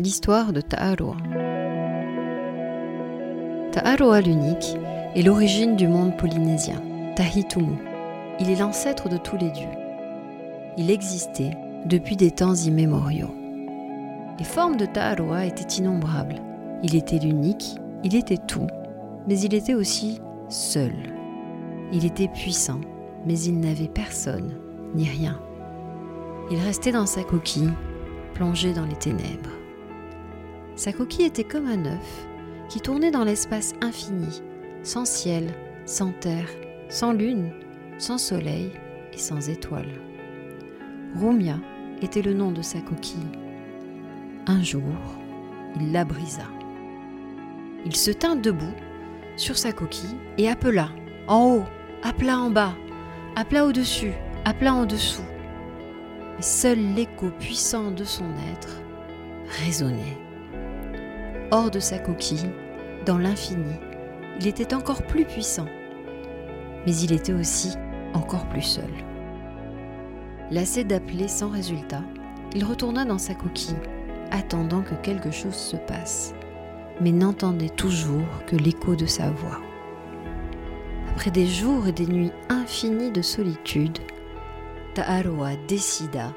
l'histoire de Ta'aroa. Ta'aroa l'unique est l'origine du monde polynésien, Tahitumu. Il est l'ancêtre de tous les dieux. Il existait depuis des temps immémoriaux. Les formes de Ta'aroa étaient innombrables. Il était l'unique, il était tout, mais il était aussi seul. Il était puissant, mais il n'avait personne, ni rien. Il restait dans sa coquille, plongé dans les ténèbres. Sa coquille était comme un œuf qui tournait dans l'espace infini, sans ciel, sans terre, sans lune, sans soleil et sans étoiles. Rumia était le nom de sa coquille. Un jour, il la brisa. Il se tint debout sur sa coquille et appela en haut, appela en bas, appela au-dessus, appela en dessous. Mais seul l'écho puissant de son être résonnait. Hors de sa coquille, dans l'infini, il était encore plus puissant, mais il était aussi encore plus seul. Lassé d'appeler sans résultat, il retourna dans sa coquille, attendant que quelque chose se passe, mais n'entendait toujours que l'écho de sa voix. Après des jours et des nuits infinies de solitude, Ta'aroa décida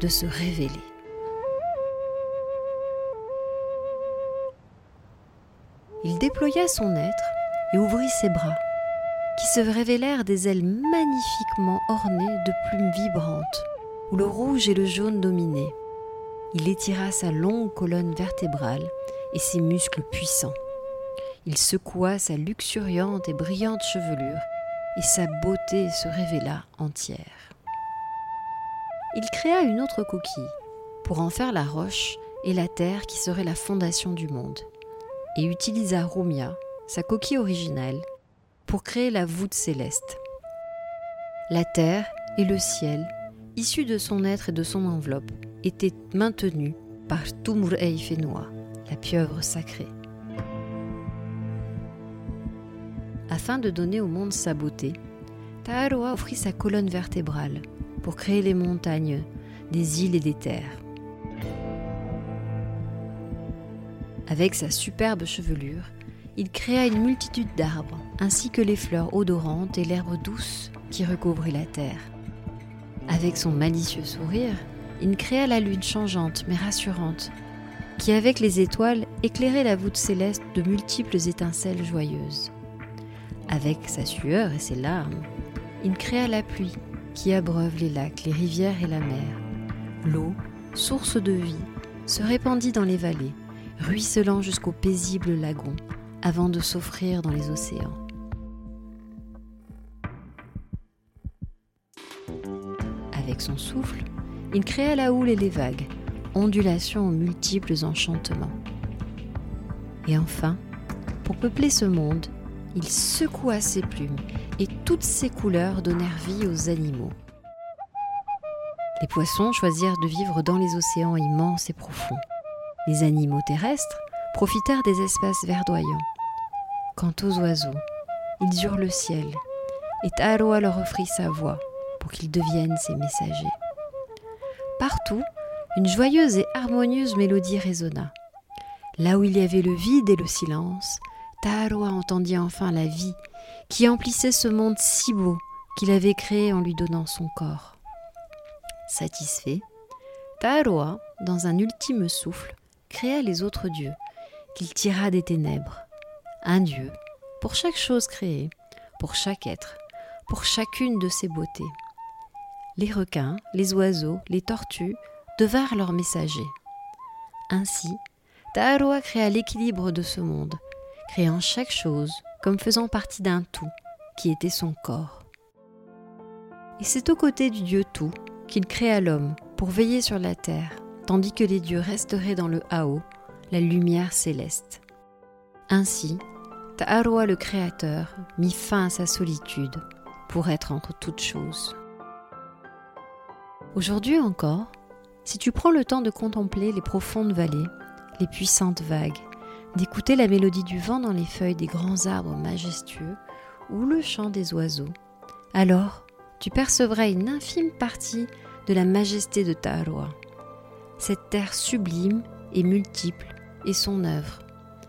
de se révéler. Il déploya son être et ouvrit ses bras, qui se révélèrent des ailes magnifiquement ornées de plumes vibrantes, où le rouge et le jaune dominaient. Il étira sa longue colonne vertébrale et ses muscles puissants. Il secoua sa luxuriante et brillante chevelure, et sa beauté se révéla entière. Il créa une autre coquille, pour en faire la roche et la terre qui serait la fondation du monde et utilisa Rumia, sa coquille originale, pour créer la voûte céleste. La terre et le ciel, issus de son être et de son enveloppe, étaient maintenus par Tumur Eifenua, la pieuvre sacrée. Afin de donner au monde sa beauté, Ta'aroa offrit sa colonne vertébrale pour créer les montagnes, des îles et des terres. Avec sa superbe chevelure, il créa une multitude d'arbres, ainsi que les fleurs odorantes et l'herbe douce qui recouvrait la terre. Avec son malicieux sourire, il créa la lune changeante mais rassurante, qui avec les étoiles éclairait la voûte céleste de multiples étincelles joyeuses. Avec sa sueur et ses larmes, il créa la pluie qui abreuve les lacs, les rivières et la mer. L'eau, source de vie, se répandit dans les vallées, ruisselant jusqu'au paisible lagon, avant de s'offrir dans les océans. Avec son souffle, il créa la houle et les vagues, ondulations aux multiples enchantements. Et enfin, pour peupler ce monde, il secoua ses plumes et toutes ses couleurs donnèrent vie aux animaux. Les poissons choisirent de vivre dans les océans immenses et profonds. Les animaux terrestres profitèrent des espaces verdoyants. Quant aux oiseaux, ils eurent le ciel, et Ta'aroa leur offrit sa voix pour qu'ils deviennent ses messagers. Partout, une joyeuse et harmonieuse mélodie résonna. Là où il y avait le vide et le silence, Ta'aroa entendit enfin la vie qui emplissait ce monde si beau qu'il avait créé en lui donnant son corps. Satisfait, Ta'aroa, dans un ultime souffle, créa les autres dieux, qu'il tira des ténèbres. Un dieu pour chaque chose créée, pour chaque être, pour chacune de ses beautés. Les requins, les oiseaux, les tortues devinrent leurs messagers. Ainsi, Ta'aroa créa l'équilibre de ce monde, créant chaque chose comme faisant partie d'un tout, qui était son corps. Et c'est aux côtés du Dieu tout qu'il créa l'homme pour veiller sur la terre, tandis que les dieux resteraient dans le Hao, la lumière céleste. Ainsi, Ta'arwa le Créateur mit fin à sa solitude pour être entre toutes choses. Aujourd'hui encore, si tu prends le temps de contempler les profondes vallées, les puissantes vagues, d'écouter la mélodie du vent dans les feuilles des grands arbres majestueux ou le chant des oiseaux, alors tu percevras une infime partie de la majesté de Ta'arwa. Cette terre sublime et multiple est son œuvre.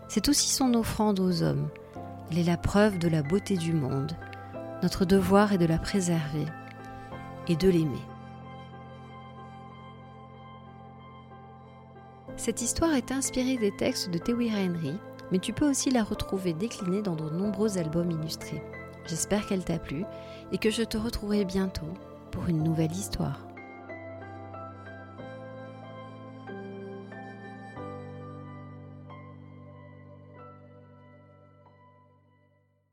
C'est aussi son offrande aux hommes. Elle est la preuve de la beauté du monde. Notre devoir est de la préserver et de l'aimer. Cette histoire est inspirée des textes de Tewira Henry, mais tu peux aussi la retrouver déclinée dans de nombreux albums illustrés. J'espère qu'elle t'a plu et que je te retrouverai bientôt pour une nouvelle histoire.